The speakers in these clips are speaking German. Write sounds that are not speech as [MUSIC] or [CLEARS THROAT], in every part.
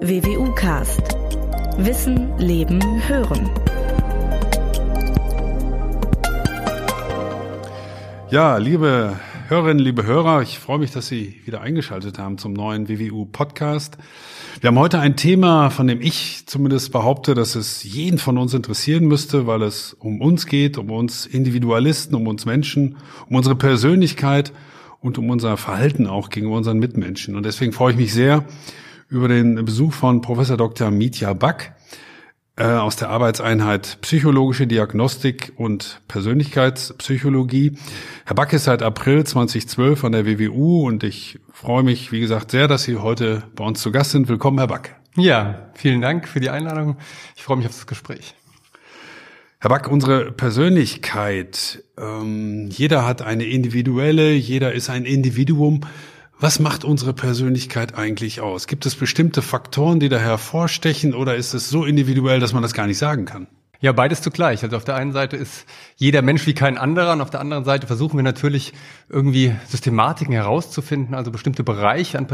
WWU Cast. Wissen, Leben, Hören. Ja, liebe Hörerinnen, liebe Hörer, ich freue mich, dass Sie wieder eingeschaltet haben zum neuen WWU Podcast. Wir haben heute ein Thema, von dem ich zumindest behaupte, dass es jeden von uns interessieren müsste, weil es um uns geht, um uns Individualisten, um uns Menschen, um unsere Persönlichkeit und um unser Verhalten auch gegenüber unseren Mitmenschen. Und deswegen freue ich mich sehr über den Besuch von Professor Dr. Mitya Back äh, aus der Arbeitseinheit Psychologische Diagnostik und Persönlichkeitspsychologie. Herr Back ist seit April 2012 an der WWU und ich freue mich, wie gesagt, sehr, dass Sie heute bei uns zu Gast sind. Willkommen, Herr Back. Ja, vielen Dank für die Einladung. Ich freue mich auf das Gespräch. Herr Back, unsere Persönlichkeit, ähm, jeder hat eine individuelle, jeder ist ein Individuum. Was macht unsere Persönlichkeit eigentlich aus? Gibt es bestimmte Faktoren, die da hervorstechen oder ist es so individuell, dass man das gar nicht sagen kann? Ja, beides zugleich. Also auf der einen Seite ist jeder Mensch wie kein anderer und auf der anderen Seite versuchen wir natürlich irgendwie Systematiken herauszufinden, also bestimmte Bereiche an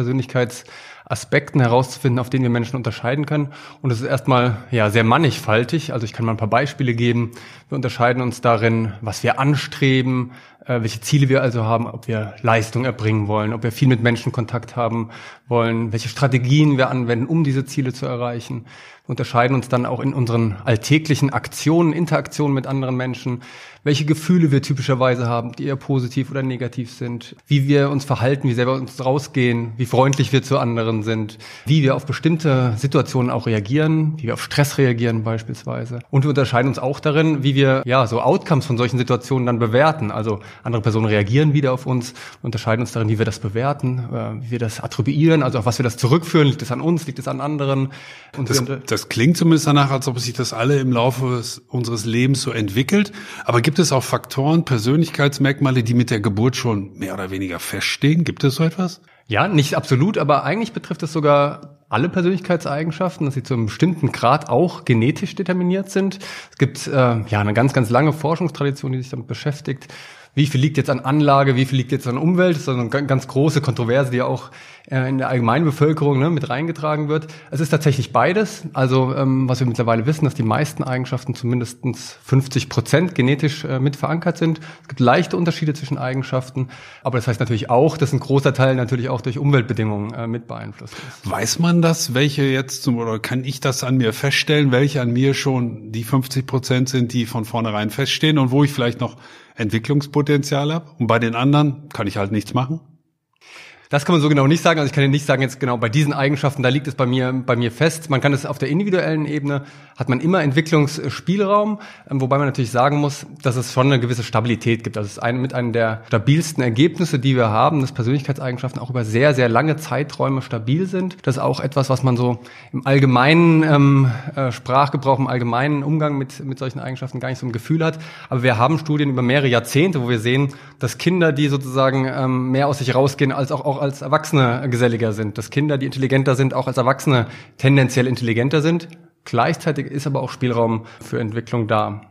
Persönlichkeitsaspekten herauszufinden, auf denen wir Menschen unterscheiden können. Und es ist erstmal ja sehr mannigfaltig. Also ich kann mal ein paar Beispiele geben. Wir unterscheiden uns darin, was wir anstreben, äh, welche Ziele wir also haben, ob wir Leistung erbringen wollen, ob wir viel mit Menschen Kontakt haben wollen, welche Strategien wir anwenden, um diese Ziele zu erreichen. Wir unterscheiden uns dann auch in unseren alltäglichen Aktionen, Interaktionen mit anderen Menschen, welche Gefühle wir typischerweise haben, die eher positiv oder negativ sind, wie wir uns verhalten, wie selber uns rausgehen, wie freundlich wir zu anderen sind, wie wir auf bestimmte Situationen auch reagieren, wie wir auf Stress reagieren beispielsweise. Und wir unterscheiden uns auch darin, wie wir ja so Outcomes von solchen Situationen dann bewerten. Also andere Personen reagieren wieder auf uns, unterscheiden uns darin, wie wir das bewerten, äh, wie wir das attribuieren, also auf was wir das zurückführen. Liegt es an uns, liegt es an anderen? Und das, das klingt zumindest danach, als ob sich das alle im Laufe unseres Lebens so entwickelt. Aber gibt es auch Faktoren, Persönlichkeitsmerkmale, die mit der Geburt schon mehr oder weniger feststehen? Gibt es so etwas? Ja, nicht absolut, aber eigentlich betrifft es sogar alle Persönlichkeitseigenschaften, dass sie zu einem bestimmten Grad auch genetisch determiniert sind. Es gibt äh, ja eine ganz, ganz lange Forschungstradition, die sich damit beschäftigt wie viel liegt jetzt an Anlage, wie viel liegt jetzt an Umwelt. Das ist eine ganz große Kontroverse, die ja auch äh, in der allgemeinen Bevölkerung ne, mit reingetragen wird. Es ist tatsächlich beides. Also ähm, was wir mittlerweile wissen, dass die meisten Eigenschaften zumindest 50 Prozent genetisch äh, mit verankert sind. Es gibt leichte Unterschiede zwischen Eigenschaften, aber das heißt natürlich auch, dass ein großer Teil natürlich auch durch Umweltbedingungen äh, mit beeinflusst ist. Weiß man das, welche jetzt zum, oder kann ich das an mir feststellen, welche an mir schon die 50 Prozent sind, die von vornherein feststehen und wo ich vielleicht noch Entwicklungspotenzial habe und bei den anderen kann ich halt nichts machen? Das kann man so genau nicht sagen. Also ich kann Ihnen nicht sagen, jetzt genau bei diesen Eigenschaften, da liegt es bei mir, bei mir fest. Man kann es auf der individuellen Ebene, hat man immer Entwicklungsspielraum, ähm, wobei man natürlich sagen muss, dass es schon eine gewisse Stabilität gibt. Das ist ein, mit einem der stabilsten Ergebnisse, die wir haben, dass Persönlichkeitseigenschaften auch über sehr, sehr lange Zeiträume stabil sind. Das ist auch etwas, was man so im allgemeinen ähm, äh, Sprachgebrauch, im allgemeinen Umgang mit, mit solchen Eigenschaften gar nicht so ein Gefühl hat. Aber wir haben Studien über mehrere Jahrzehnte, wo wir sehen, dass Kinder, die sozusagen ähm, mehr aus sich rausgehen, als auch, auch als Erwachsene geselliger sind, dass Kinder, die intelligenter sind, auch als Erwachsene tendenziell intelligenter sind. Gleichzeitig ist aber auch Spielraum für Entwicklung da.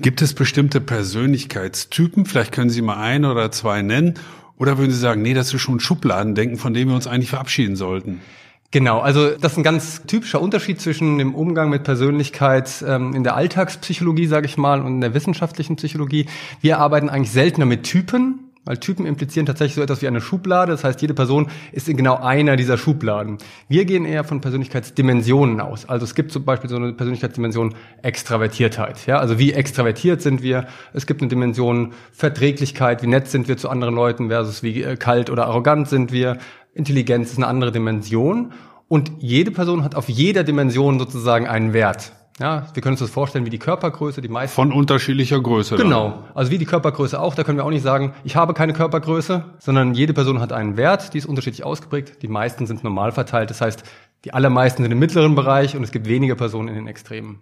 Gibt es bestimmte Persönlichkeitstypen? Vielleicht können Sie mal ein oder zwei nennen. Oder würden Sie sagen, nee, das ist schon Schubladendenken, von dem wir uns eigentlich verabschieden sollten? Genau, also das ist ein ganz typischer Unterschied zwischen dem Umgang mit Persönlichkeit ähm, in der Alltagspsychologie, sage ich mal, und in der wissenschaftlichen Psychologie. Wir arbeiten eigentlich seltener mit Typen, weil Typen implizieren tatsächlich so etwas wie eine Schublade. Das heißt, jede Person ist in genau einer dieser Schubladen. Wir gehen eher von Persönlichkeitsdimensionen aus. Also es gibt zum Beispiel so eine Persönlichkeitsdimension Extravertiertheit. Ja, also wie extravertiert sind wir? Es gibt eine Dimension Verträglichkeit. Wie nett sind wir zu anderen Leuten versus wie äh, kalt oder arrogant sind wir? Intelligenz ist eine andere Dimension. Und jede Person hat auf jeder Dimension sozusagen einen Wert. Ja, wir können uns das vorstellen wie die Körpergröße, die meisten. Von unterschiedlicher Größe. Genau. Dann. Also wie die Körpergröße auch. Da können wir auch nicht sagen, ich habe keine Körpergröße, sondern jede Person hat einen Wert, die ist unterschiedlich ausgeprägt. Die meisten sind normal verteilt. Das heißt, die allermeisten sind im mittleren Bereich und es gibt wenige Personen in den Extremen.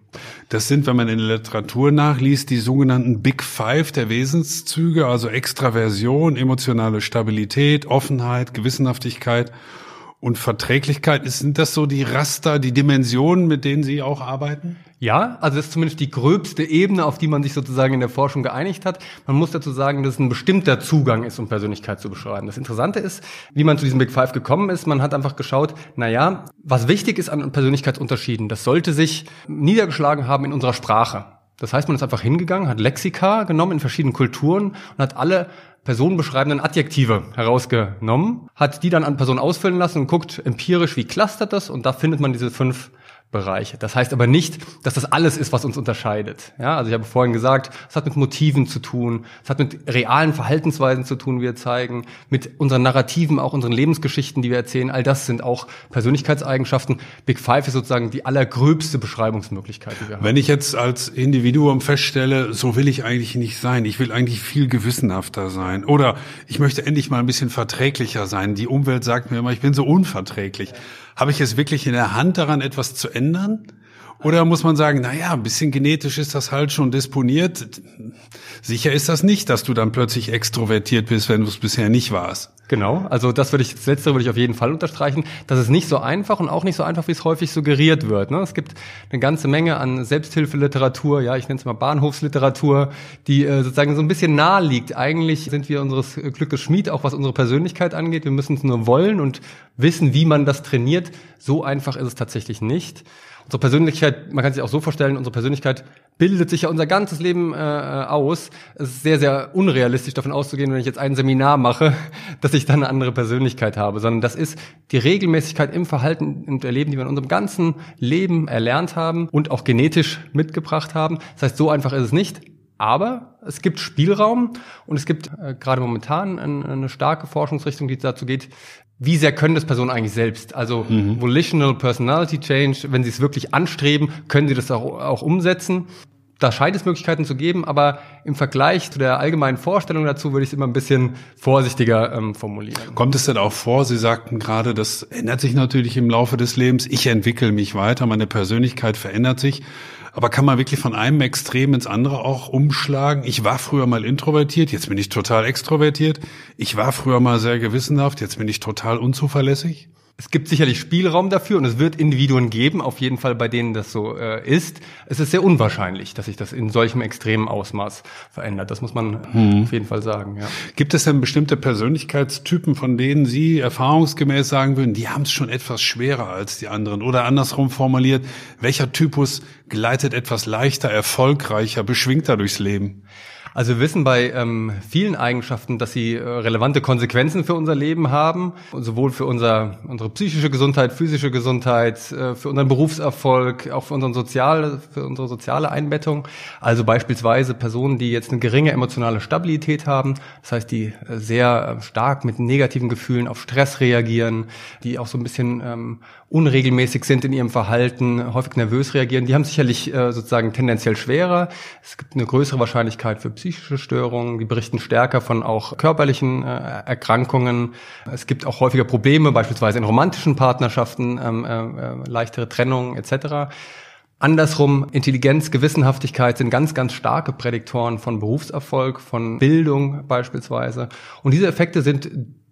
Das sind, wenn man in der Literatur nachliest, die sogenannten Big Five der Wesenszüge, also Extraversion, emotionale Stabilität, Offenheit, Gewissenhaftigkeit und Verträglichkeit. Sind das so die Raster, die Dimensionen, mit denen Sie auch arbeiten? Ja, also das ist zumindest die gröbste Ebene, auf die man sich sozusagen in der Forschung geeinigt hat. Man muss dazu sagen, dass es ein bestimmter Zugang ist, um Persönlichkeit zu beschreiben. Das Interessante ist, wie man zu diesem Big Five gekommen ist. Man hat einfach geschaut, na ja, was wichtig ist an Persönlichkeitsunterschieden, das sollte sich niedergeschlagen haben in unserer Sprache. Das heißt, man ist einfach hingegangen, hat Lexika genommen in verschiedenen Kulturen und hat alle personenbeschreibenden Adjektive herausgenommen, hat die dann an Personen ausfüllen lassen und guckt empirisch, wie clustert das? Und da findet man diese fünf Bereiche. Das heißt aber nicht, dass das alles ist, was uns unterscheidet. Ja, also ich habe vorhin gesagt, es hat mit Motiven zu tun, es hat mit realen Verhaltensweisen zu tun, wie wir zeigen, mit unseren Narrativen, auch unseren Lebensgeschichten, die wir erzählen. All das sind auch Persönlichkeitseigenschaften. Big Five ist sozusagen die allergröbste Beschreibungsmöglichkeit, die wir haben. Wenn ich jetzt als Individuum feststelle, so will ich eigentlich nicht sein. Ich will eigentlich viel gewissenhafter sein. Oder ich möchte endlich mal ein bisschen verträglicher sein. Die Umwelt sagt mir immer, ich bin so unverträglich. Habe ich es wirklich in der Hand daran, etwas zu ändern? Oder muss man sagen, na ja, ein bisschen genetisch ist das halt schon disponiert. Sicher ist das nicht, dass du dann plötzlich extrovertiert bist, wenn du es bisher nicht warst. Genau, also das würde ich, das letzte würde ich auf jeden Fall unterstreichen. Das ist nicht so einfach und auch nicht so einfach, wie es häufig suggeriert wird. Ne? Es gibt eine ganze Menge an Selbsthilfeliteratur, ja, ich nenne es mal Bahnhofsliteratur, die äh, sozusagen so ein bisschen nahe liegt. Eigentlich sind wir unseres Glückes Schmied, auch was unsere Persönlichkeit angeht. Wir müssen es nur wollen und wissen, wie man das trainiert. So einfach ist es tatsächlich nicht. Unsere Persönlichkeit, man kann sich auch so vorstellen, unsere Persönlichkeit bildet sich ja unser ganzes Leben äh, aus. Es ist sehr, sehr unrealistisch davon auszugehen, wenn ich jetzt ein Seminar mache, [LAUGHS] dass ich dann eine andere Persönlichkeit habe, sondern das ist die Regelmäßigkeit im Verhalten und Erleben, die wir in unserem ganzen Leben erlernt haben und auch genetisch mitgebracht haben. Das heißt, so einfach ist es nicht. Aber es gibt Spielraum und es gibt äh, gerade momentan eine, eine starke Forschungsrichtung, die dazu geht, wie sehr können das Personen eigentlich selbst? Also mhm. Volitional Personality Change, wenn sie es wirklich anstreben, können sie das auch, auch umsetzen. Da scheint es Möglichkeiten zu geben, aber im Vergleich zu der allgemeinen Vorstellung dazu würde ich es immer ein bisschen vorsichtiger ähm, formulieren. Kommt es denn auch vor, Sie sagten gerade, das ändert sich natürlich im Laufe des Lebens. Ich entwickle mich weiter, meine Persönlichkeit verändert sich. Aber kann man wirklich von einem Extrem ins andere auch umschlagen? Ich war früher mal introvertiert, jetzt bin ich total extrovertiert. Ich war früher mal sehr gewissenhaft, jetzt bin ich total unzuverlässig. Es gibt sicherlich Spielraum dafür und es wird Individuen geben, auf jeden Fall bei denen das so äh, ist. Es ist sehr unwahrscheinlich, dass sich das in solchem extremen Ausmaß verändert. Das muss man hm. auf jeden Fall sagen. Ja. Gibt es denn bestimmte Persönlichkeitstypen, von denen Sie erfahrungsgemäß sagen würden, die haben es schon etwas schwerer als die anderen? Oder andersrum formuliert, welcher Typus gleitet etwas leichter, erfolgreicher, beschwingter durchs Leben? Also wir wissen bei ähm, vielen Eigenschaften, dass sie äh, relevante Konsequenzen für unser Leben haben, sowohl für unser, unsere psychische Gesundheit, physische Gesundheit, äh, für unseren Berufserfolg, auch für, unseren soziale, für unsere soziale Einbettung. Also beispielsweise Personen, die jetzt eine geringe emotionale Stabilität haben, das heißt, die äh, sehr stark mit negativen Gefühlen auf Stress reagieren, die auch so ein bisschen ähm, unregelmäßig sind in ihrem Verhalten, häufig nervös reagieren, die haben sicherlich äh, sozusagen tendenziell schwerer. Es gibt eine größere Wahrscheinlichkeit für psychische Störungen, die berichten stärker von auch körperlichen äh, Erkrankungen. Es gibt auch häufiger Probleme, beispielsweise in romantischen Partnerschaften, ähm, äh, äh leichtere Trennungen etc. Andersrum, Intelligenz, Gewissenhaftigkeit sind ganz, ganz starke Prädiktoren von Berufserfolg, von Bildung beispielsweise. Und diese Effekte sind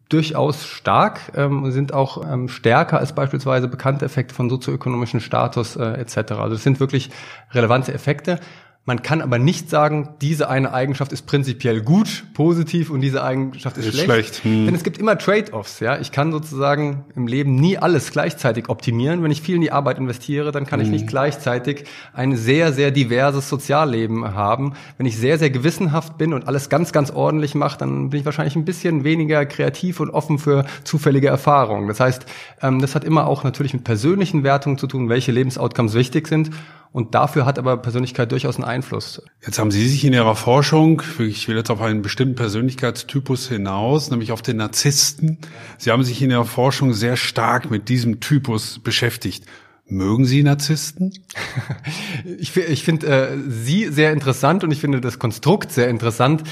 durchaus stark, ähm, sind auch ähm, stärker als beispielsweise bekannte Effekte von sozioökonomischen Status äh, etc. Also es sind wirklich relevante Effekte. Man kann aber nicht sagen, diese eine Eigenschaft ist prinzipiell gut, positiv und diese Eigenschaft ist, ist schlecht. schlecht. Hm. Denn es gibt immer Trade-offs. Ja, ich kann sozusagen im Leben nie alles gleichzeitig optimieren. Wenn ich viel in die Arbeit investiere, dann kann hm. ich nicht gleichzeitig ein sehr sehr diverses Sozialleben haben. Wenn ich sehr sehr gewissenhaft bin und alles ganz ganz ordentlich mache, dann bin ich wahrscheinlich ein bisschen weniger kreativ und offen für zufällige Erfahrungen. Das heißt, ähm, das hat immer auch natürlich mit persönlichen Wertungen zu tun, welche Lebensoutcomes wichtig sind. Und dafür hat aber Persönlichkeit durchaus einen Einfluss. Jetzt haben Sie sich in Ihrer Forschung, ich will jetzt auf einen bestimmten Persönlichkeitstypus hinaus, nämlich auf den Narzissten. Sie haben sich in Ihrer Forschung sehr stark mit diesem Typus beschäftigt. Mögen Sie Narzissten? [LAUGHS] ich, ich finde äh, Sie sehr interessant und ich finde das Konstrukt sehr interessant.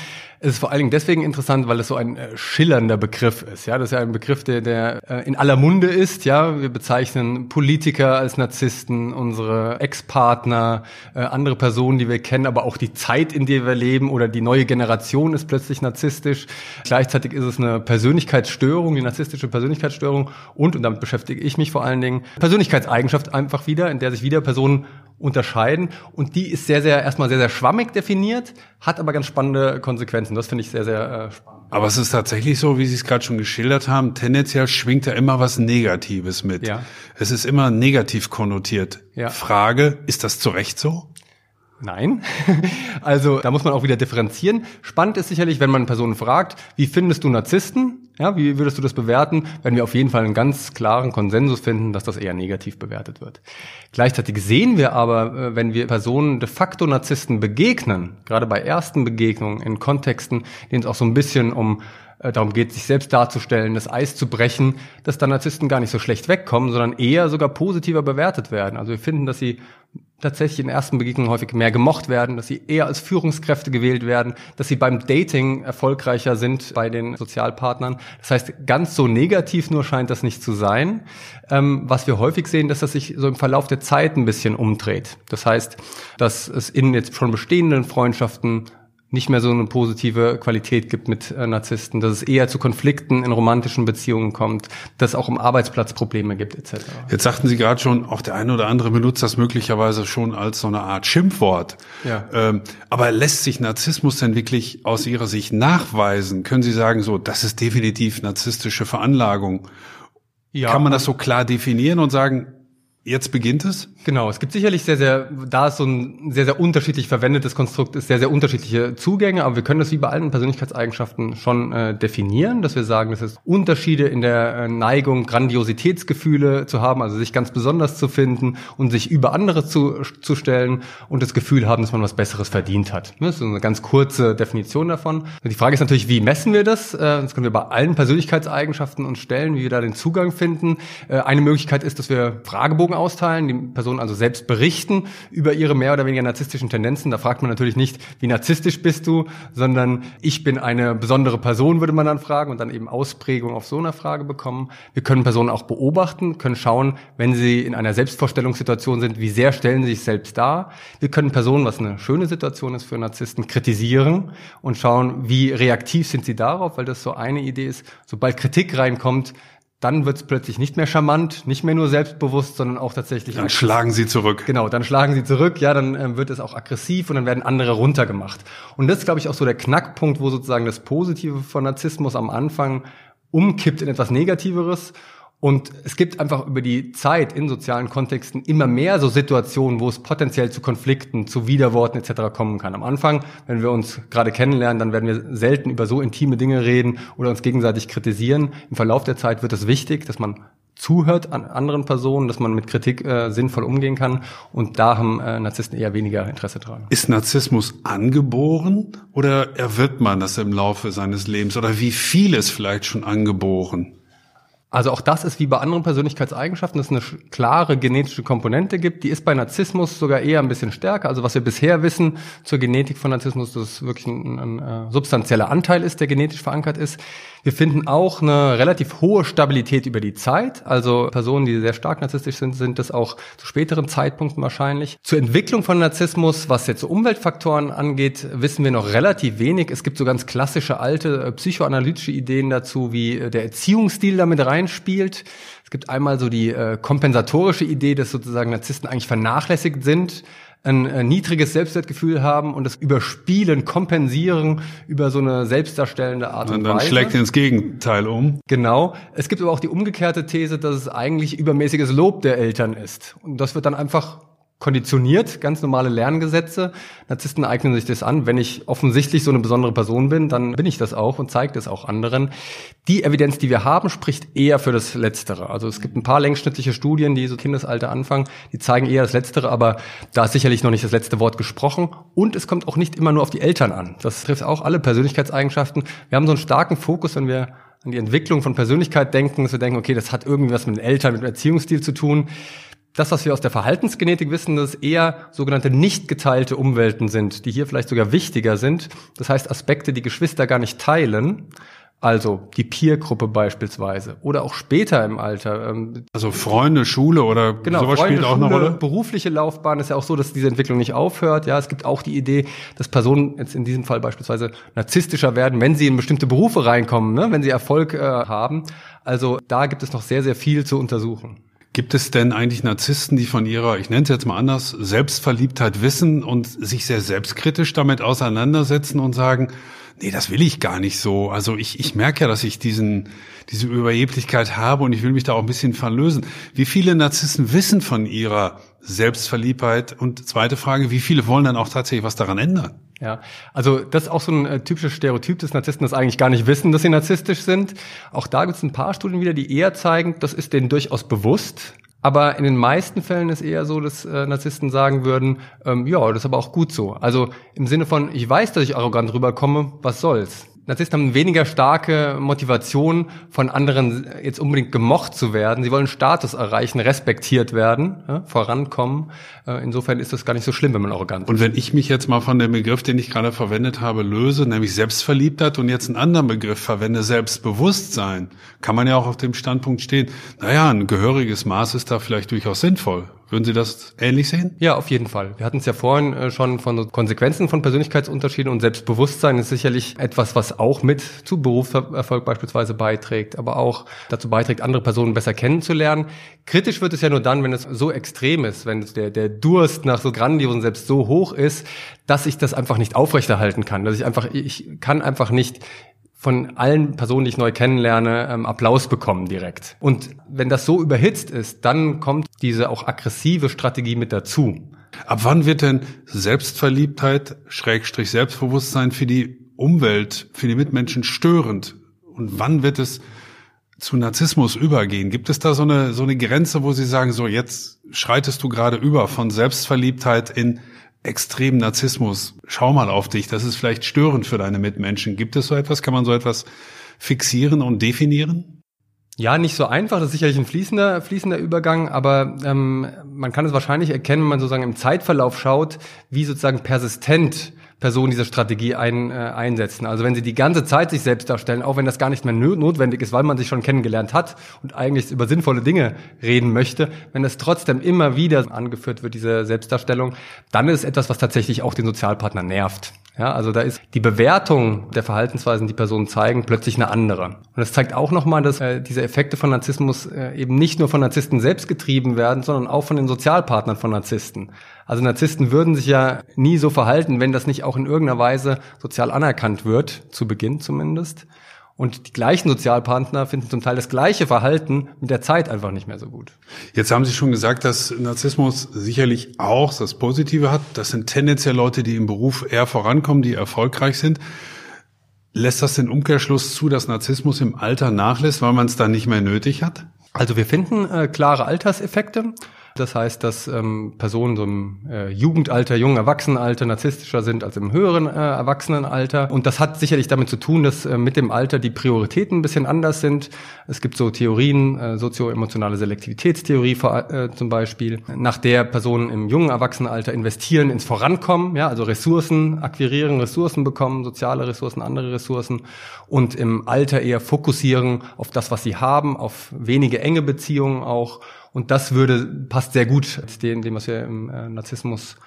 Es ist vor allen Dingen deswegen interessant, weil es so ein äh, schillernder Begriff ist. Ja, das ist ja ein Begriff, der, der äh, in aller Munde ist. Ja, wir bezeichnen Politiker als Narzissten, unsere Ex-Partner, äh, andere Personen, die wir kennen, aber auch die Zeit, in der wir leben oder die neue Generation ist plötzlich narzisstisch. Gleichzeitig ist es eine Persönlichkeitsstörung, die narzisstische Persönlichkeitsstörung und, und damit beschäftige ich mich vor allen Dingen, Persönlichkeitseigenschaft einfach wieder, in der sich wieder Personen unterscheiden. Und die ist sehr, sehr, erstmal sehr, sehr schwammig definiert, hat aber ganz spannende Konsequenzen. Das finde ich sehr, sehr äh, spannend. Aber es ist tatsächlich so, wie Sie es gerade schon geschildert haben, tendenziell schwingt da immer was Negatives mit. Ja. Es ist immer negativ konnotiert. Ja. Frage, ist das zu Recht so? Nein. [LAUGHS] Also da muss man auch wieder differenzieren. Spannend ist sicherlich, wenn man Personen fragt, wie findest du Narzissten? Ja, wie würdest du das bewerten? Wenn wir auf jeden Fall einen ganz klaren Konsensus finden, dass das eher negativ bewertet wird. Gleichzeitig sehen wir aber, äh, wenn wir Personen de facto Narzissten begegnen, gerade bei ersten Begegnungen in Kontexten, denen es auch so ein bisschen um äh, darum geht, sich selbst darzustellen, das Eis zu brechen, dass da Narzissten gar nicht so schlecht wegkommen, sondern eher sogar positiver bewertet werden. Also wir finden, dass sie tatsächlich in ersten Begegnungen häufig mehr gemocht werden, dass sie eher als Führungskräfte gewählt werden, dass sie beim Dating erfolgreicher sind bei den Sozialpartnern. Das heißt, ganz so negativ nur scheint das nicht zu sein. Ähm, was wir häufig sehen, dass das sich so im Verlauf der Zeit ein bisschen umdreht. Das heißt, dass es in jetzt schon bestehenden Freundschaften nicht mehr so eine positive Qualität gibt mit äh, Narzissten, dass es eher zu Konflikten in romantischen Beziehungen kommt, dass es auch im Arbeitsplatz Probleme gibt etc. Jetzt sagten Sie gerade schon, auch der eine oder andere benutzt das möglicherweise schon als so eine Art Schimpfwort. Ja. Ähm, aber lässt sich Narzissmus denn wirklich aus Ihrer Sicht nachweisen? Können Sie sagen, so, das ist definitiv narzisstische Veranlagung? Ja, Kann man das so klar definieren und sagen, Jetzt beginnt es? Genau, es gibt sicherlich sehr, sehr, da es so ein sehr, sehr unterschiedlich verwendetes Konstrukt ist, sehr, sehr unterschiedliche Zugänge, aber wir können das wie bei allen Persönlichkeitseigenschaften schon äh, definieren, dass wir sagen, es Unterschiede in der äh, Neigung, Grandiositätsgefühle zu haben, also sich ganz besonders zu finden und sich über andere zu, zu stellen und das Gefühl haben, dass man was Besseres verdient hat. Das ist eine ganz kurze Definition davon. Die Frage ist natürlich, wie messen wir das? Äh, das können wir bei allen Persönlichkeitseigenschaften uns stellen, wie wir da den Zugang finden. Äh, eine Möglichkeit ist, dass wir Fragebogen austeilen, die Personen also selbst berichten über ihre mehr oder weniger narzisstischen Tendenzen. Da fragt man natürlich nicht, wie narzisstisch bist du, sondern ich bin eine besondere Person, würde man dann fragen und dann eben Ausprägung auf so einer Frage bekommen. Wir können Personen auch beobachten, können schauen, wenn sie in einer Selbstvorstellungssituation sind, wie sehr stellen sie sich selbst dar. Wir können Personen, was eine schöne Situation ist für Narzissten, kritisieren und schauen, wie reaktiv sind sie darauf, weil das so eine Idee ist. Sobald Kritik reinkommt, dann wird es plötzlich nicht mehr charmant, nicht mehr nur selbstbewusst, sondern auch tatsächlich. Dann aggressiv. schlagen sie zurück. Genau, dann schlagen sie zurück, ja, dann äh, wird es auch aggressiv und dann werden andere runtergemacht. Und das ist, glaube ich, auch so der Knackpunkt, wo sozusagen das Positive von Narzissmus am Anfang umkippt in etwas Negativeres und es gibt einfach über die Zeit in sozialen Kontexten immer mehr so Situationen, wo es potenziell zu Konflikten, zu Widerworten etc. kommen kann. Am Anfang, wenn wir uns gerade kennenlernen, dann werden wir selten über so intime Dinge reden oder uns gegenseitig kritisieren. Im Verlauf der Zeit wird es wichtig, dass man zuhört an anderen Personen, dass man mit Kritik äh, sinnvoll umgehen kann. Und da haben äh, Narzissten eher weniger Interesse dran. Ist Narzissmus angeboren oder erwirbt man das im Laufe seines Lebens? Oder wie viel ist vielleicht schon angeboren? Also auch das ist wie bei anderen Persönlichkeitseigenschaften, dass es eine klare genetische Komponente gibt. Die ist bei Narzissmus sogar eher ein bisschen stärker. Also was wir bisher wissen zur Genetik von Narzissmus, dass es wirklich ein, ein, ein äh, substanzieller Anteil ist, der genetisch verankert ist. Wir finden auch eine relativ hohe Stabilität über die Zeit. Also Personen, die sehr stark narzisstisch sind, sind das auch zu späteren Zeitpunkten wahrscheinlich. Zur Entwicklung von Narzissmus, was jetzt Umweltfaktoren angeht, wissen wir noch relativ wenig. Es gibt so ganz klassische alte äh, psychoanalytische Ideen dazu, wie äh, der Erziehungsstil damit reinspielt. Es gibt einmal so die äh, kompensatorische Idee, dass sozusagen Narzissten eigentlich vernachlässigt sind ein, ein niedriges Selbstwertgefühl haben und das überspielen, kompensieren über so eine selbstdarstellende Art und, und dann Weise. schlägt ins Gegenteil um. Genau. Es gibt aber auch die umgekehrte These, dass es eigentlich übermäßiges Lob der Eltern ist. Und das wird dann einfach konditioniert, ganz normale Lerngesetze. Narzissten eignen sich das an. Wenn ich offensichtlich so eine besondere Person bin, dann bin ich das auch und zeige das auch anderen. Die Evidenz, die wir haben, spricht eher für das Letztere. Also es gibt ein paar längsschnittliche Studien, die so Kindesalter anfangen, die zeigen eher das Letztere, aber da ist sicherlich noch nicht das letzte Wort gesprochen. Und es kommt auch nicht immer nur auf die Eltern an. Das trifft auch alle Persönlichkeitseigenschaften. Wir haben so einen starken Fokus, wenn wir an die Entwicklung von Persönlichkeit denken, dass wir denken, okay, das hat irgendwie was mit den Eltern, mit dem Erziehungsstil zu tun das, was wir aus der Verhaltensgenetik wissen, dass es eher sogenannte nicht geteilte Umwelten sind, die hier vielleicht sogar wichtiger sind. Das heißt Aspekte, die Geschwister gar nicht teilen. Also die Peer-Gruppe beispielsweise oder auch später im Alter. Ähm, also Freunde, Schule oder genau, sowas Freunde, spielt auch Schule, eine Rolle. Berufliche Laufbahn ist ja auch so, dass diese Entwicklung nicht aufhört. Ja, es gibt auch die Idee, dass Personen jetzt in diesem Fall beispielsweise narzisstischer werden, wenn sie in bestimmte Berufe reinkommen, ne? wenn sie Erfolg äh, haben. Also da gibt es noch sehr, sehr viel zu untersuchen. Gibt es denn eigentlich Narzissten, die von ihrer, ich nenne es jetzt mal anders, Selbstverliebtheit wissen und sich sehr selbstkritisch damit auseinandersetzen und sagen, nee, das will ich gar nicht so. Also ich, ich merke ja, dass ich diesen, diese Überheblichkeit habe und ich will mich da auch ein bisschen verlösen. Wie viele Narzissten wissen von ihrer Selbstverliebtheit? Und zweite Frage, wie viele wollen dann auch tatsächlich was daran ändern? Ja, also das ist auch so ein äh, typisches Stereotyp des Narzissten, das eigentlich gar nicht wissen, dass sie narzisstisch sind. Auch da gibt es ein paar Studien wieder, die eher zeigen, das ist denen durchaus bewusst. Aber in den meisten Fällen ist eher so, dass äh, Narzissten sagen würden, ähm, ja, das ist aber auch gut so. Also im Sinne von, ich weiß, dass ich arrogant rüberkomme, was soll's? Narzissten haben weniger starke Motivation, von anderen jetzt unbedingt gemocht zu werden. Sie wollen Status erreichen, respektiert werden, ja, vorankommen. Äh, insofern ist das gar nicht so schlimm, wenn man arrogant ist. Und wenn ich mich jetzt mal von dem Begriff, den ich gerade verwendet habe, löse, nämlich Selbstverliebtheit und jetzt einen anderen Begriff verwende, Selbstbewusstsein, kann man ja auch auf dem Standpunkt stehen, naja, ein gehöriges Maß ist da vielleicht durchaus sinnvoll. Würden Sie das ähnlich sehen? Ja, auf jeden Fall. Wir hatten es ja vorhin äh, schon von Konsequenzen von Persönlichkeitsunterschieden und Selbstbewusstsein ist sicherlich etwas, was auch mit zu Berufserfolg beispielsweise beiträgt, aber auch dazu beiträgt, andere Personen besser kennenzulernen. Kritisch wird es ja nur dann, wenn es so extrem ist, wenn der, der Durst nach so grandiosen Selbst so hoch ist, dass ich das einfach nicht aufrechterhalten kann. Dass ich einfach, ich kann einfach nicht von allen Personen, die ich neu kennenlerne, ähm, Applaus bekommen direkt. Und wenn das so überhitzt ist, dann kommt diese auch aggressive Strategie mit dazu. Ab wann wird denn Selbstverliebtheit, Schrägstrich Selbstbewusstsein für die Umwelt, für die Mitmenschen störend? Und wann wird es zu Narzissmus übergehen? Gibt es da so eine, so eine Grenze, wo Sie sagen, so jetzt schreitest du gerade über von Selbstverliebtheit in extremen Narzissmus. Schau mal auf dich, das ist vielleicht störend für deine Mitmenschen. Gibt es so etwas? Kann man so etwas fixieren und definieren? Ja, nicht so einfach. Das ist sicherlich ein fließender, fließender Übergang, aber ähm, man kann es wahrscheinlich erkennen, wenn man sozusagen im Zeitverlauf schaut, wie sozusagen persistent Personen diese Strategie ein, äh, einsetzen. Also wenn sie die ganze Zeit sich selbst darstellen, auch wenn das gar nicht mehr notwendig ist, weil man sich schon kennengelernt hat und eigentlich über sinnvolle Dinge reden möchte, wenn es trotzdem immer wieder angeführt wird, diese Selbstdarstellung, dann ist es etwas, was tatsächlich auch den Sozialpartner nervt. Ja, also da ist die Bewertung der Verhaltensweisen, die Personen zeigen, plötzlich eine andere. Und das zeigt auch nochmal, dass äh, diese Effekte von Narzissmus äh, eben nicht nur von Narzissten selbst getrieben werden, sondern auch von den Sozialpartnern von Narzissten. Also Narzissten würden sich ja nie so verhalten, wenn das nicht auch in irgendeiner Weise sozial anerkannt wird, zu Beginn zumindest. Und die gleichen Sozialpartner finden zum Teil das gleiche Verhalten mit der Zeit einfach nicht mehr so gut. Jetzt haben Sie schon gesagt, dass Narzissmus sicherlich auch das Positive hat. Das sind tendenziell Leute, die im Beruf eher vorankommen, die erfolgreich sind. Lässt das den Umkehrschluss zu, dass Narzissmus im Alter nachlässt, weil man es dann nicht mehr nötig hat? Also wir finden äh, klare Alterseffekte. Das heißt, dass ähm, Personen so im äh, Jugendalter, jungen Erwachsenenalter narzisstischer sind als im höheren äh, Erwachsenenalter. Und das hat sicherlich damit zu tun, dass äh, mit dem Alter die Prioritäten ein bisschen anders sind. Es gibt so Theorien, äh, sozioemotionale Selektivitätstheorie äh, zum Beispiel, nach der Personen im jungen Erwachsenenalter investieren ins Vorankommen, ja, also Ressourcen akquirieren, Ressourcen bekommen, soziale Ressourcen, andere Ressourcen und im Alter eher fokussieren auf das, was sie haben, auf wenige enge Beziehungen auch und das würde, passt sehr gut zu dem, was wir im äh, Narzissmus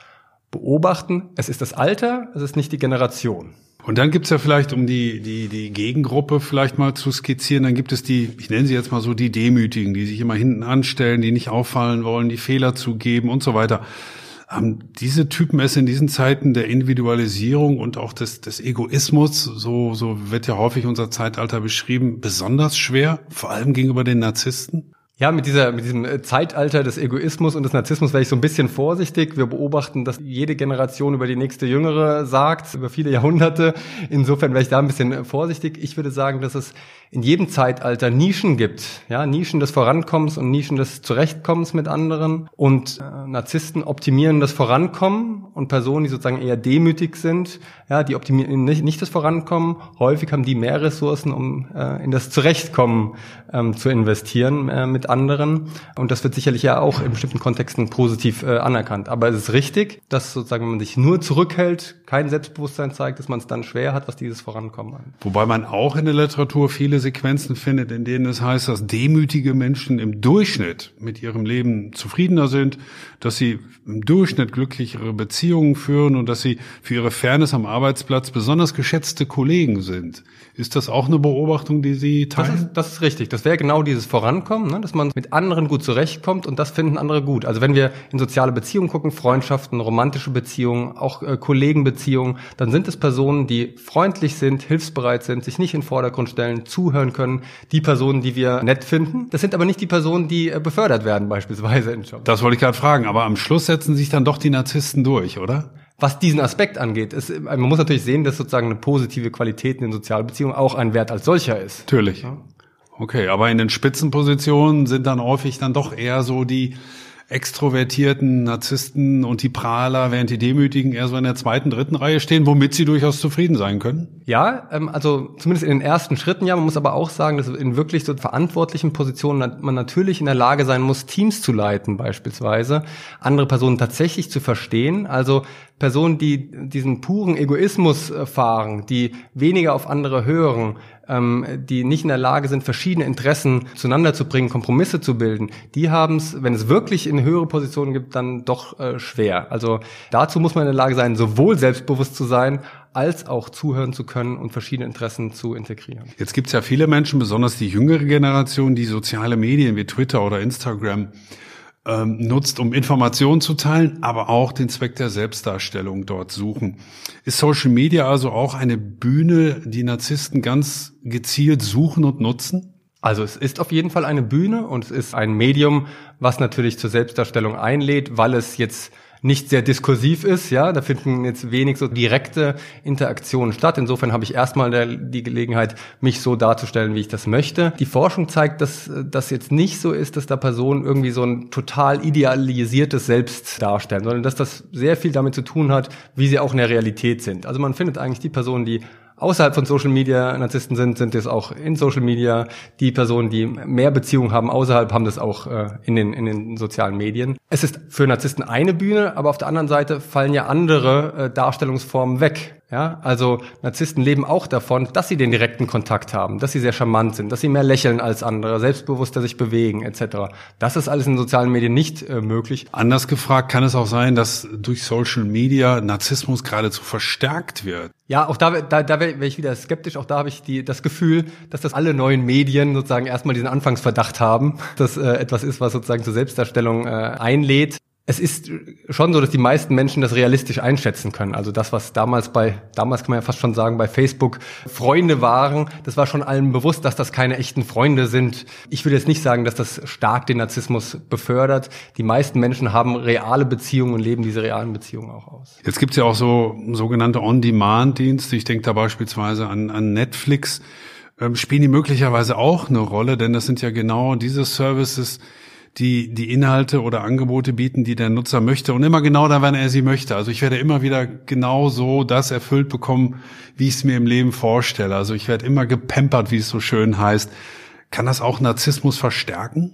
beobachten. Es ist das Alter, es ist nicht die Generation. Und dann gibt's ja vielleicht, um die, die, die Gegengruppe vielleicht mal zu skizzieren, dann gibt es die, ich nenne sie jetzt mal so die Demütigen, die sich immer hinten anstellen, die nicht auffallen wollen, die Fehler zugeben und so weiter. Haben diese Typen es in diesen Zeiten der Individualisierung und auch des, des Egoismus, so, so wird ja häufig unser Zeitalter beschrieben, besonders schwer, vor allem gegenüber den Narzissten? Ja, mit dieser, mit diesem äh, Zeitalter des Egoismus und des Narzissmus wäre ich so ein bisschen vorsichtig. Wir beobachten, dass jede Generation über die nächste Jüngere sagt, über viele Jahrhunderte. Insofern wäre ich da ein bisschen äh, vorsichtig. Ich würde sagen, dass es in jedem Zeitalter Nischen gibt. Ja, Nischen des Vorankommens und Nischen des Zurechtkommens mit anderen. Und äh, Narzissten optimieren das Vorankommen und Personen, die sozusagen eher demütig sind, ja, die optimieren nicht, nicht das Vorankommen. Häufig haben die mehr Ressourcen, um äh, in das Zurechtkommen ähm, zu investieren äh, mit anderen. Und das wird sicherlich ja auch in bestimmten Kontexten positiv äh, anerkannt. Aber es ist richtig, dass sozusagen, wenn man sich nur zurückhält, kein Selbstbewusstsein zeigt, dass man es dann schwer hat, was dieses Vorankommen an. Wobei man auch in der Literatur viele Sequenzen findet, in denen es heißt, dass demütige Menschen im Durchschnitt mit ihrem Leben zufriedener sind, dass sie im Durchschnitt glücklichere Beziehungen führen und dass sie für ihre Fairness am Arbeitsplatz besonders geschätzte Kollegen sind. Ist das auch eine Beobachtung, die Sie teilen? Das ist, das ist richtig. Das wäre genau dieses Vorankommen, ne? dass man mit anderen gut zurechtkommt und das finden andere gut. Also wenn wir in soziale Beziehungen gucken, Freundschaften, romantische Beziehungen, auch äh, Kollegenbeziehungen, dann sind es Personen, die freundlich sind, hilfsbereit sind, sich nicht in den Vordergrund stellen, zuhören können. Die Personen, die wir nett finden. Das sind aber nicht die Personen, die äh, befördert werden beispielsweise im Job. Das wollte ich gerade fragen. Aber am Schluss setzen sich dann doch die Narzissten durch, oder? was diesen Aspekt angeht, ist, man muss natürlich sehen, dass sozusagen eine positive Qualität in Sozialbeziehungen auch ein Wert als solcher ist. Natürlich. Okay, aber in den Spitzenpositionen sind dann häufig dann doch eher so die extrovertierten Narzissten und die Prahler, während die Demütigen eher so in der zweiten, dritten Reihe stehen, womit sie durchaus zufrieden sein können? Ja, ähm, also zumindest in den ersten Schritten ja. Man muss aber auch sagen, dass in wirklich so verantwortlichen Positionen man natürlich in der Lage sein muss, Teams zu leiten beispielsweise, andere Personen tatsächlich zu verstehen. Also Personen, die diesen puren Egoismus äh, fahren, die weniger auf andere hören, ähm, die nicht in der Lage sind, verschiedene Interessen zueinander zu bringen, Kompromisse zu bilden, die haben es, wenn es wirklich in höhere Positionen gibt, dann doch äh, schwer. Also dazu muss man in der Lage sein, sowohl selbstbewusst zu sein, als auch zuhören zu können und verschiedene Interessen zu integrieren. Jetzt gibt es ja viele Menschen, besonders die jüngere Generation, die soziale Medien wie Twitter oder Instagram ähm, nutzt, um Informationen zu teilen, aber auch den Zweck der Selbstdarstellung dort suchen. Ist Social Media also auch eine Bühne, die Narzissten ganz gezielt suchen und nutzen? Also es ist auf jeden Fall eine Bühne und es ist ein Medium, was natürlich zur Selbstdarstellung einlädt, weil es jetzt nicht sehr diskursiv ist, ja, da finden jetzt wenig so direkte Interaktionen statt. Insofern habe ich erstmal der, die Gelegenheit, mich so darzustellen, wie ich das möchte. Die Forschung zeigt, dass das jetzt nicht so ist, dass da Personen irgendwie so ein total idealisiertes Selbst darstellen, sondern dass das sehr viel damit zu tun hat, wie sie auch in der Realität sind. Also man findet eigentlich die Personen, die außerhalb von Social Media Narzissten sind, sind es auch in Social Media. Die Personen, die mehr Beziehungen haben außerhalb, haben das auch äh, in, den, in den sozialen Medien. Es ist für Narzissten eine Bühne, aber auf der anderen Seite fallen ja andere äh, Darstellungsformen weg. Ja, also Narzissten leben auch davon, dass sie den direkten Kontakt haben, dass sie sehr charmant sind, dass sie mehr lächeln als andere, selbstbewusster sich bewegen etc. Das ist alles in sozialen Medien nicht äh, möglich. Anders gefragt, kann es auch sein, dass durch Social Media Narzissmus geradezu verstärkt wird? Ja, auch da, da, da wäre ich wieder skeptisch. Auch da habe ich die, das Gefühl, dass das alle neuen Medien sozusagen erstmal diesen Anfangsverdacht haben, [LAUGHS] dass äh, etwas ist, was sozusagen zur Selbstdarstellung äh, einlädt es ist schon so, dass die meisten Menschen das realistisch einschätzen können. Also das, was damals bei, damals kann man ja fast schon sagen, bei Facebook Freunde waren, das war schon allen bewusst, dass das keine echten Freunde sind. Ich würde jetzt nicht sagen, dass das stark den Narzissmus befördert. Die meisten Menschen haben reale Beziehungen und leben diese realen Beziehungen auch aus. Jetzt gibt's ja auch so sogenannte On-Demand-Dienste. Ich denke da beispielsweise an, an Netflix. Ähm, spielen die möglicherweise auch eine Rolle, denn das sind ja genau diese Services, die die Inhalte oder Angebote bieten, die der Nutzer möchte und immer genau da, wann er sie möchte. Also ich werde immer wieder genau so das erfüllt bekommen, wie ich es mir im Leben vorstelle. Also ich werde immer gepampert, wie es so schön heißt. Kann das auch Narzissmus verstärken?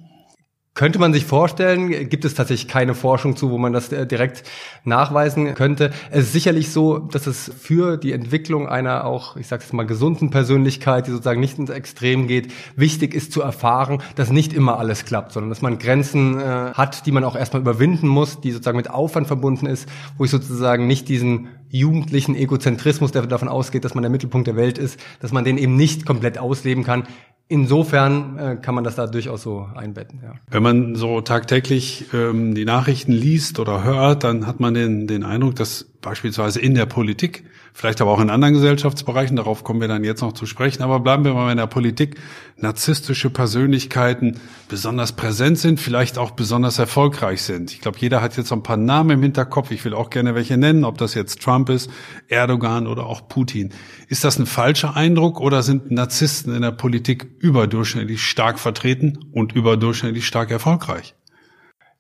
Könnte man sich vorstellen, gibt es tatsächlich keine Forschung zu, wo man das äh, direkt nachweisen könnte. Es ist sicherlich so, dass es für die Entwicklung einer auch, ich sage es mal, gesunden Persönlichkeit, die sozusagen nicht ins Extrem geht, wichtig ist zu erfahren, dass nicht immer alles klappt, sondern dass man Grenzen äh, hat, die man auch erstmal überwinden muss, die sozusagen mit Aufwand verbunden ist, wo ich sozusagen nicht diesen jugendlichen Egozentrismus, der davon ausgeht, dass man der Mittelpunkt der Welt ist, dass man den eben nicht komplett ausleben kann. Insofern äh, kann man das da durchaus so einbetten. Ja. Wenn man so tagtäglich ähm, die Nachrichten liest oder hört, dann hat man den, den Eindruck, dass beispielsweise in der Politik, vielleicht aber auch in anderen Gesellschaftsbereichen, darauf kommen wir dann jetzt noch zu sprechen, aber bleiben wir mal in der Politik, narzisstische Persönlichkeiten besonders präsent sind, vielleicht auch besonders erfolgreich sind. Ich glaube, jeder hat jetzt so ein paar Namen im Hinterkopf. Ich will auch gerne welche nennen, ob das jetzt Trump ist, Erdogan oder auch Putin. Ist das ein falscher Eindruck oder sind Narzissten in der Politik überdurchschnittlich stark vertreten und überdurchschnittlich stark erfolgreich?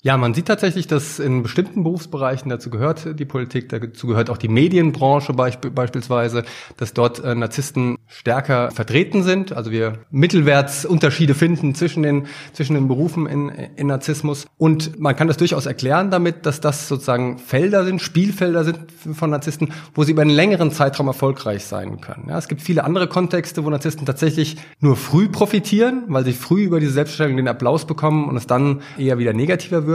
Ja, man sieht tatsächlich, dass in bestimmten Berufsbereichen dazu gehört die Politik, dazu gehört auch die Medienbranche beisp beispielsweise, dass dort äh, Narzissten stärker vertreten sind. Also wir Mittelwertsunterschiede finden zwischen den, zwischen den Berufen in, in Narzissmus. Und man kann das durchaus erklären damit, dass das sozusagen Felder sind, Spielfelder sind von Narzissten, wo sie über einen längeren Zeitraum erfolgreich sein können. Ja, es gibt viele andere Kontexte, wo Narzissten tatsächlich nur früh profitieren, weil sie früh über diese Selbstdarstellung den Applaus bekommen und es dann eher wieder negativer wird.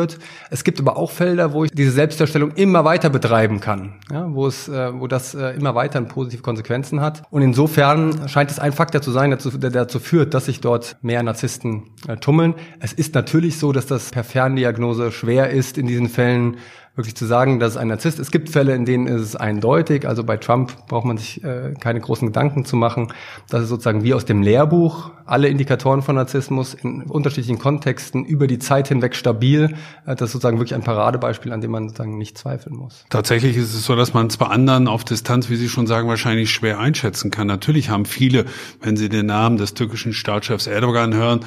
Es gibt aber auch Felder, wo ich diese Selbstdarstellung immer weiter betreiben kann, ja, wo es, äh, wo das äh, immer weiter positive Konsequenzen hat. Und insofern scheint es ein Faktor zu sein, der dazu, der dazu führt, dass sich dort mehr Narzissten äh, tummeln. Es ist natürlich so, dass das per Ferndiagnose schwer ist, in diesen Fällen wirklich zu sagen, dass ein Narzisst. Es gibt Fälle, in denen ist es eindeutig. Also bei Trump braucht man sich äh, keine großen Gedanken zu machen. Das ist sozusagen wie aus dem Lehrbuch alle Indikatoren von Narzissmus in unterschiedlichen Kontexten über die Zeit hinweg stabil. Äh, das ist sozusagen wirklich ein Paradebeispiel, an dem man sozusagen nicht zweifeln muss. Tatsächlich ist es so, dass man es bei anderen auf Distanz, wie Sie schon sagen, wahrscheinlich schwer einschätzen kann. Natürlich haben viele, wenn sie den Namen des türkischen Staatschefs Erdogan hören,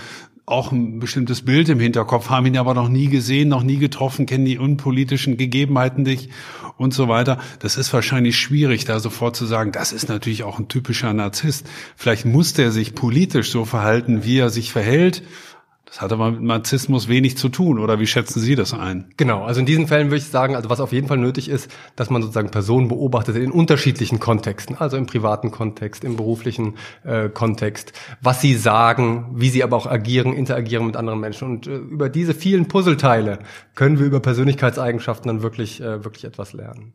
auch ein bestimmtes Bild im Hinterkopf, haben ihn aber noch nie gesehen, noch nie getroffen, kennen die unpolitischen Gegebenheiten nicht und so weiter. Das ist wahrscheinlich schwierig, da sofort zu sagen, das ist natürlich auch ein typischer Narzisst. Vielleicht muss der sich politisch so verhalten, wie er sich verhält, das hat aber mit Narzissmus wenig zu tun, oder wie schätzen Sie das ein? Genau, also in diesen Fällen würde ich sagen, also was auf jeden Fall nötig ist, dass man sozusagen Personen beobachtet in unterschiedlichen Kontexten, also im privaten Kontext, im beruflichen äh, Kontext, was sie sagen, wie sie aber auch agieren, interagieren mit anderen Menschen. Und äh, über diese vielen Puzzleteile können wir über Persönlichkeitseigenschaften dann wirklich, äh, wirklich etwas lernen.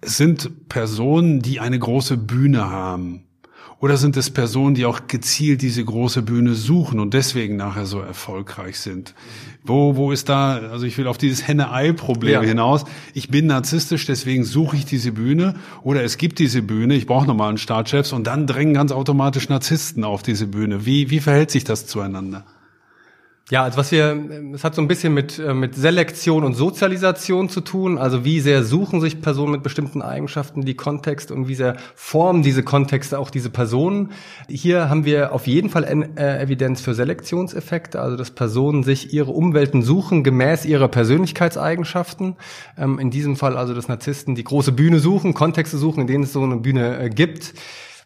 Es sind Personen, die eine große Bühne haben oder sind es Personen, die auch gezielt diese große Bühne suchen und deswegen nachher so erfolgreich sind? Wo, wo ist da, also ich will auf dieses Henne-Ei-Problem ja. hinaus. Ich bin narzisstisch, deswegen suche ich diese Bühne. Oder es gibt diese Bühne, ich brauche nochmal einen Startchefs und dann drängen ganz automatisch Narzissten auf diese Bühne. Wie, wie verhält sich das zueinander? Ja, also was wir, es hat so ein bisschen mit, äh, mit Selektion und Sozialisation zu tun. Also wie sehr suchen sich Personen mit bestimmten Eigenschaften die Kontexte und wie sehr formen diese Kontexte auch diese Personen. Hier haben wir auf jeden Fall äh, Evidenz für Selektionseffekte, also dass Personen sich ihre Umwelten suchen gemäß ihrer Persönlichkeitseigenschaften. Ähm, in diesem Fall also, dass Narzissten die große Bühne suchen, Kontexte suchen, in denen es so eine Bühne äh, gibt.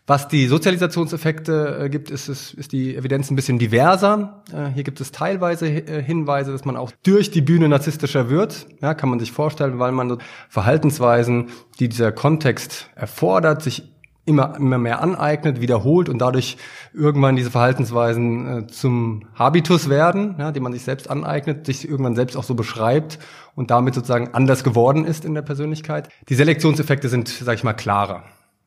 Was die Sozialisationseffekte äh, gibt, ist, ist, ist die Evidenz ein bisschen diverser. Äh, hier gibt es teilweise äh, Hinweise, dass man auch durch die Bühne narzisstischer wird. Ja, kann man sich vorstellen, weil man Verhaltensweisen, die dieser Kontext erfordert, sich immer, immer mehr aneignet, wiederholt und dadurch irgendwann diese Verhaltensweisen äh, zum Habitus werden, ja, die man sich selbst aneignet, sich irgendwann selbst auch so beschreibt und damit sozusagen anders geworden ist in der Persönlichkeit. Die Selektionseffekte sind, sag ich mal, klarer.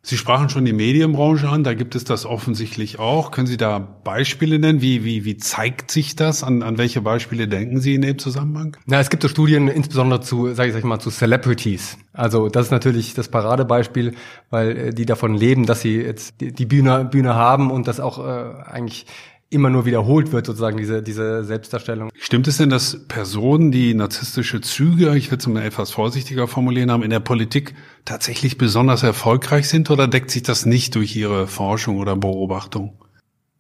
Sie sprachen schon die Medienbranche an, da gibt es das offensichtlich auch. Können Sie da Beispiele nennen? Wie, wie, wie zeigt sich das? An, an welche Beispiele denken Sie in dem Zusammenhang? Na, es gibt so Studien insbesondere zu, sage ich, sag ich mal, zu Celebrities. Also das ist natürlich das Paradebeispiel, weil äh, die davon leben, dass sie jetzt die, die Bühne, Bühne haben und das auch äh, eigentlich immer nur wiederholt wird, sozusagen, diese, diese Selbstdarstellung. Stimmt es denn, dass Personen, die narzisstische Züge, ich würde es mal etwas vorsichtiger formulieren haben, in der Politik tatsächlich besonders erfolgreich sind oder deckt sich das nicht durch Ihre Forschung oder Beobachtung?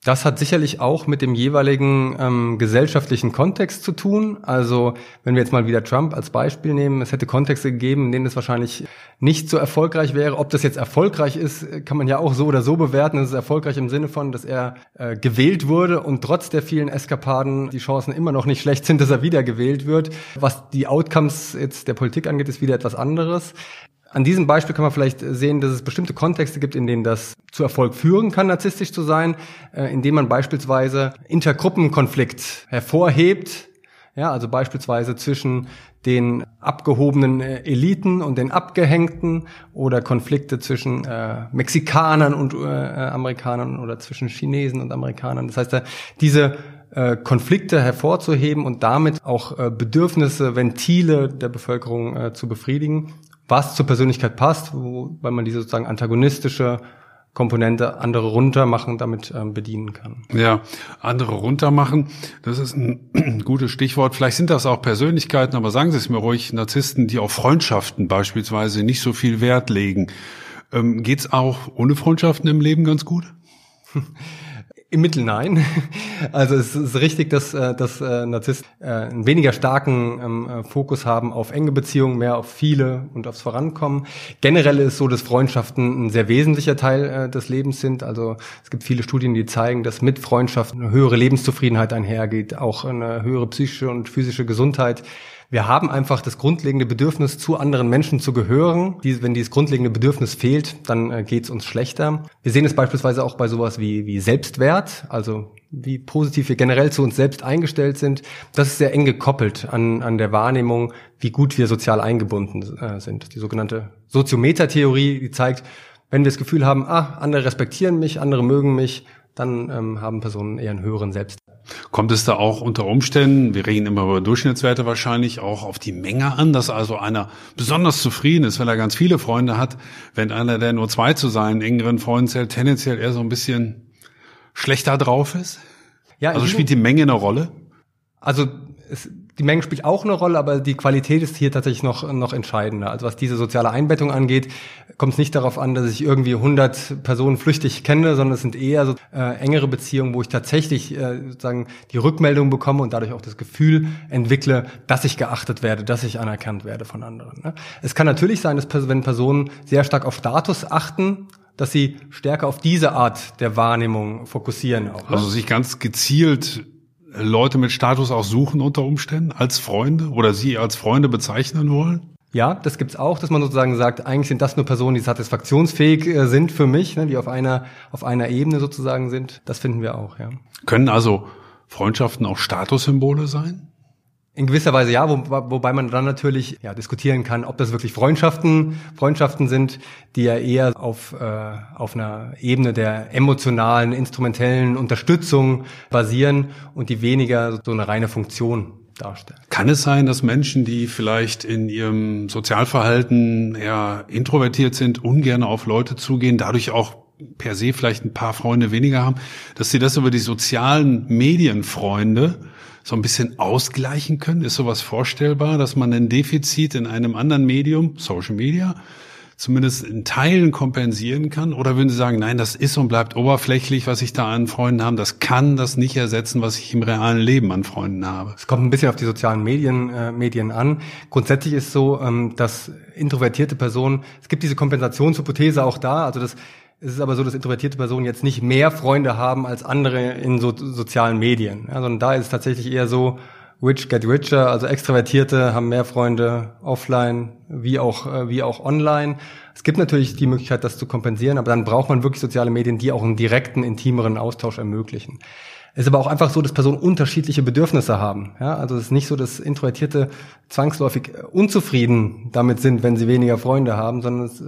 Das hat sicherlich auch mit dem jeweiligen ähm, gesellschaftlichen Kontext zu tun. Also wenn wir jetzt mal wieder Trump als Beispiel nehmen, es hätte Kontexte gegeben, in denen es wahrscheinlich nicht so erfolgreich wäre. Ob das jetzt erfolgreich ist, kann man ja auch so oder so bewerten. Es ist erfolgreich im Sinne von, dass er äh, gewählt wurde und trotz der vielen Eskapaden die Chancen immer noch nicht schlecht sind, dass er wieder gewählt wird. Was die Outcomes jetzt der Politik angeht, ist wieder etwas anderes. An diesem Beispiel kann man vielleicht sehen, dass es bestimmte Kontexte gibt, in denen das zu Erfolg führen kann, narzisstisch zu sein, äh, indem man beispielsweise Intergruppenkonflikt hervorhebt, ja, also beispielsweise zwischen den abgehobenen äh, Eliten und den Abgehängten oder Konflikte zwischen äh, Mexikanern und äh, Amerikanern oder zwischen Chinesen und Amerikanern. Das heißt, äh, diese äh, Konflikte hervorzuheben und damit auch Bedürfnisse, Ventile der Bevölkerung zu befriedigen was zur Persönlichkeit passt, wo, weil man diese sozusagen antagonistische Komponente andere runtermachen damit ähm, bedienen kann. Ja, andere runtermachen, das ist ein [CLEARS THROAT] gutes Stichwort. Vielleicht sind das auch Persönlichkeiten, aber sagen Sie es mir ruhig, Narzissten, die auf Freundschaften beispielsweise nicht so viel Wert legen. Ähm, geht's auch ohne Freundschaften im Leben ganz gut? [LAUGHS] Im Mittel nein. [LAUGHS] Also es ist richtig, dass, äh, dass äh, Narzissten äh, einen weniger starken ähm, Fokus haben auf enge Beziehungen, mehr auf viele und aufs Vorankommen. Generell ist so, dass Freundschaften ein sehr wesentlicher Teil des Lebens sind. Also es gibt viele Studien, die zeigen, dass mit Freundschaften eine höhere Lebenszufriedenheit einhergeht, auch eine höhere psychische und physische Gesundheit. Wir haben einfach das grundlegende Bedürfnis, zu anderen Menschen zu gehören. Dies, wenn dieses grundlegende Bedürfnis fehlt, dann äh, geht es uns schlechter. Wir sehen es beispielsweise auch bei sowas wie, wie Selbstwert, also wie positiv wir generell zu uns selbst eingestellt sind. Das ist sehr eng gekoppelt an, an der Wahrnehmung, wie gut wir sozial eingebunden äh, sind. Die sogenannte Soziometer-Theorie, die zeigt, wenn wir das Gefühl haben, ah, andere respektieren mich, andere mögen mich, dann ähm, haben Personen eher einen höheren Selbst. Kommt es da auch unter Umständen, wir reden immer über Durchschnittswerte wahrscheinlich, auch auf die Menge an, dass also einer besonders zufrieden ist, wenn er ganz viele Freunde hat, wenn einer, der nur zwei zu seinen engeren Freunden zählt, tendenziell eher so ein bisschen schlechter drauf ist? Ja, also spielt die Menge eine Rolle? Also es, die Menge spielt auch eine Rolle, aber die Qualität ist hier tatsächlich noch, noch entscheidender. Also was diese soziale Einbettung angeht, kommt es nicht darauf an, dass ich irgendwie 100 Personen flüchtig kenne, sondern es sind eher so äh, engere Beziehungen, wo ich tatsächlich äh, sozusagen die Rückmeldung bekomme und dadurch auch das Gefühl entwickle, dass ich geachtet werde, dass ich anerkannt werde von anderen. Ne? Es kann natürlich sein, dass wenn Personen sehr stark auf Status achten, dass sie stärker auf diese Art der Wahrnehmung fokussieren. Auch, ne? Also sich ganz gezielt Leute mit Status auch suchen unter Umständen als Freunde oder sie als Freunde bezeichnen wollen? Ja, das gibt's auch, dass man sozusagen sagt, eigentlich sind das nur Personen, die satisfaktionsfähig äh, sind für mich, ne, die auf einer auf einer Ebene sozusagen sind. Das finden wir auch, ja. Können also Freundschaften auch Statussymbole sein? In gewisser Weise ja, wo, wobei man dann natürlich ja, diskutieren kann, ob das wirklich Freundschaften, Freundschaften sind, die ja eher auf, äh, auf einer Ebene der emotionalen, instrumentellen Unterstützung basieren und die weniger so eine reine Funktion darstellen. Kann es sein, dass Menschen, die vielleicht in ihrem Sozialverhalten eher introvertiert sind, ungern auf Leute zugehen, dadurch auch per se vielleicht ein paar Freunde weniger haben, dass sie das über die sozialen Medienfreunde so ein bisschen ausgleichen können? Ist sowas vorstellbar, dass man ein Defizit in einem anderen Medium, Social Media, zumindest in Teilen kompensieren kann? Oder würden Sie sagen, nein, das ist und bleibt oberflächlich, was ich da an Freunden habe, das kann das nicht ersetzen, was ich im realen Leben an Freunden habe? Es kommt ein bisschen auf die sozialen Medien, äh, Medien an. Grundsätzlich ist so, ähm, dass introvertierte Personen, es gibt diese Kompensationshypothese auch da, also das es ist aber so, dass introvertierte Personen jetzt nicht mehr Freunde haben als andere in so, sozialen Medien. Ja, sondern da ist es tatsächlich eher so, rich get richer, also Extrovertierte haben mehr Freunde offline wie auch, äh, wie auch online. Es gibt natürlich die Möglichkeit, das zu kompensieren, aber dann braucht man wirklich soziale Medien, die auch einen direkten, intimeren Austausch ermöglichen. Es ist aber auch einfach so, dass Personen unterschiedliche Bedürfnisse haben. Ja, also es ist nicht so, dass Introvertierte zwangsläufig unzufrieden damit sind, wenn sie weniger Freunde haben, sondern es,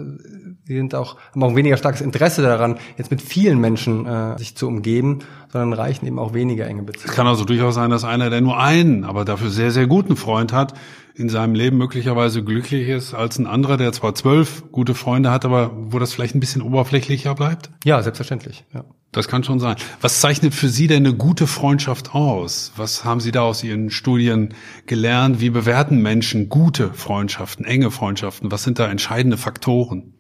sie sind auch, haben auch weniger starkes Interesse daran, jetzt mit vielen Menschen äh, sich zu umgeben, sondern reichen eben auch weniger enge Beziehungen. Es kann also durchaus sein, dass einer, der nur einen, aber dafür sehr, sehr guten Freund hat, in seinem Leben möglicherweise glücklich ist als ein anderer, der zwar zwölf gute Freunde hat, aber wo das vielleicht ein bisschen oberflächlicher bleibt? Ja, selbstverständlich. Ja. Das kann schon sein. Was zeichnet für Sie denn eine gute Freundschaft aus? Was haben Sie da aus Ihren Studien gelernt? Wie bewerten Menschen gute Freundschaften, enge Freundschaften? Was sind da entscheidende Faktoren?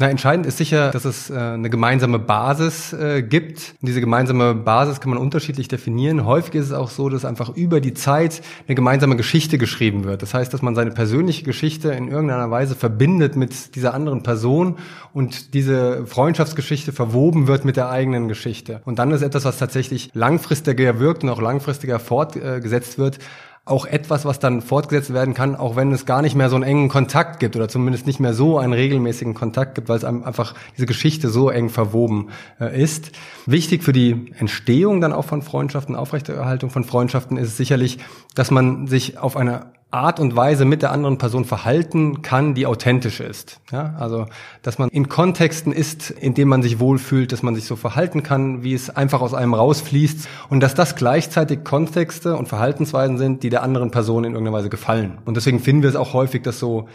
Na, entscheidend ist sicher, dass es äh, eine gemeinsame Basis äh, gibt. Und diese gemeinsame Basis kann man unterschiedlich definieren. Häufig ist es auch so, dass einfach über die Zeit eine gemeinsame Geschichte geschrieben wird. Das heißt, dass man seine persönliche Geschichte in irgendeiner Weise verbindet mit dieser anderen Person und diese Freundschaftsgeschichte verwoben wird mit der eigenen Geschichte. Und dann ist etwas, was tatsächlich langfristiger wirkt und auch langfristiger fortgesetzt wird, auch etwas, was dann fortgesetzt werden kann, auch wenn es gar nicht mehr so einen engen Kontakt gibt oder zumindest nicht mehr so einen regelmäßigen Kontakt gibt, weil es einfach diese Geschichte so eng verwoben äh, ist. Wichtig für die Entstehung dann auch von Freundschaften, Aufrechterhaltung von Freundschaften ist sicherlich, dass man sich auf eine Art und Weise mit der anderen Person verhalten kann, die authentisch ist. Ja, also, dass man in Kontexten ist, in dem man sich wohlfühlt, dass man sich so verhalten kann, wie es einfach aus einem rausfließt und dass das gleichzeitig Kontexte und Verhaltensweisen sind, die der anderen Person in irgendeiner Weise gefallen. Und deswegen finden wir es auch häufig, dass so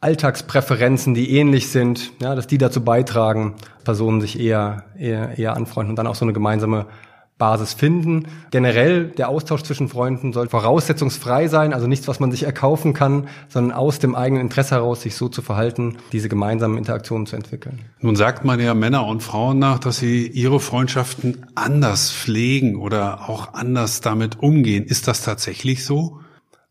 Alltagspräferenzen, die ähnlich sind, ja, dass die dazu beitragen, Personen sich eher, eher, eher anfreunden und dann auch so eine gemeinsame Basis finden. Generell der Austausch zwischen Freunden soll voraussetzungsfrei sein, also nichts, was man sich erkaufen kann, sondern aus dem eigenen Interesse heraus sich so zu verhalten, diese gemeinsamen Interaktionen zu entwickeln. Nun sagt man ja Männer und Frauen nach, dass sie ihre Freundschaften anders pflegen oder auch anders damit umgehen. Ist das tatsächlich so?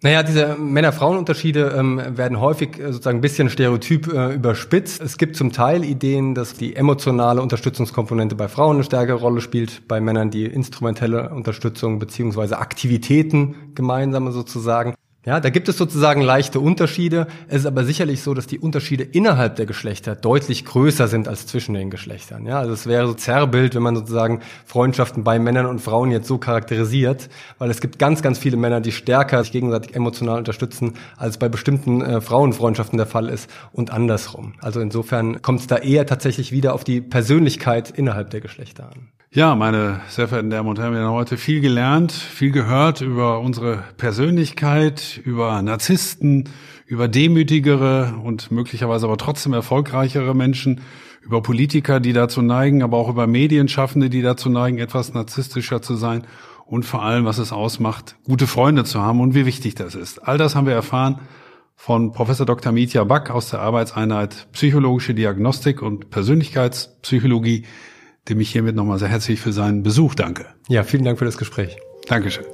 Naja, diese Männer-Frauen-Unterschiede ähm, werden häufig äh, sozusagen ein bisschen stereotyp äh, überspitzt. Es gibt zum Teil Ideen, dass die emotionale Unterstützungskomponente bei Frauen eine stärkere Rolle spielt, bei Männern die instrumentelle Unterstützung beziehungsweise Aktivitäten gemeinsame sozusagen. Ja, da gibt es sozusagen leichte Unterschiede. Es ist aber sicherlich so, dass die Unterschiede innerhalb der Geschlechter deutlich größer sind als zwischen den Geschlechtern. Ja, also es wäre so Zerrbild, wenn man sozusagen Freundschaften bei Männern und Frauen jetzt so charakterisiert, weil es gibt ganz, ganz viele Männer, die stärker sich gegenseitig emotional unterstützen, als bei bestimmten äh, Frauenfreundschaften der Fall ist und andersrum. Also insofern kommt es da eher tatsächlich wieder auf die Persönlichkeit innerhalb der Geschlechter an. Ja, meine sehr verehrten Damen und Herren, wir haben heute viel gelernt, viel gehört über unsere Persönlichkeit, über Narzissten, über demütigere und möglicherweise aber trotzdem erfolgreichere Menschen, über Politiker, die dazu neigen, aber auch über Medienschaffende, die dazu neigen, etwas narzisstischer zu sein und vor allem, was es ausmacht, gute Freunde zu haben und wie wichtig das ist. All das haben wir erfahren von Professor Dr. Mitya Back aus der Arbeitseinheit Psychologische Diagnostik und Persönlichkeitspsychologie dem ich hiermit nochmal sehr herzlich für seinen Besuch danke. Ja, vielen Dank für das Gespräch. Dankeschön.